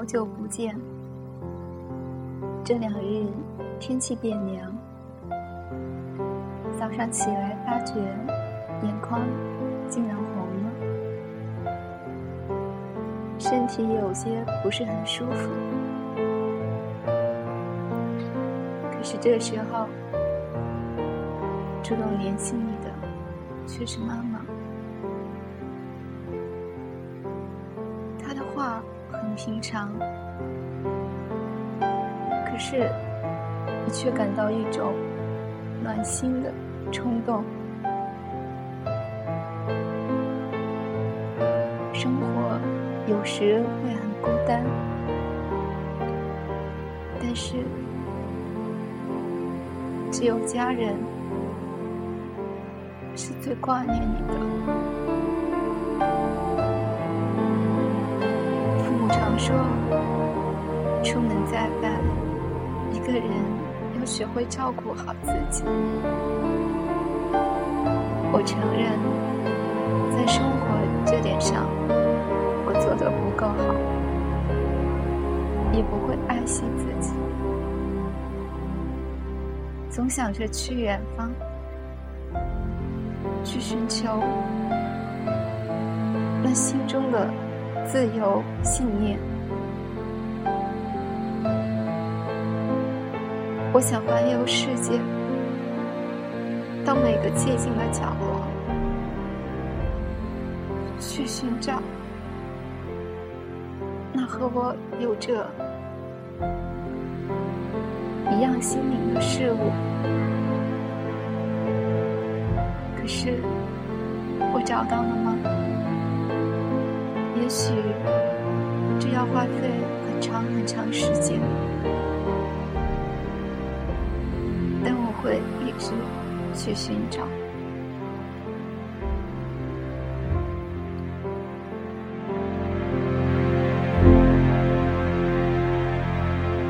好久不见。这两日天气变凉，早上起来发觉眼眶竟然红了，身体有些不是很舒服。可是这时候，主动联系你的却是妈妈。她的话很平常。可是，你却感到一种暖心的冲动。生活有时会很孤单，但是只有家人是最挂念你的。说，出门在外。一个人要学会照顾好自己。我承认，在生活这点上，我做的不够好，也不会爱惜自己，总想着去远方，去寻求那心中的自由信念。我想环游世界，到每个寂静的角落去寻找那和我有着一样心灵的事物。可是，我找到了吗？也许这要花费很长很长时间。但我会一直去寻找。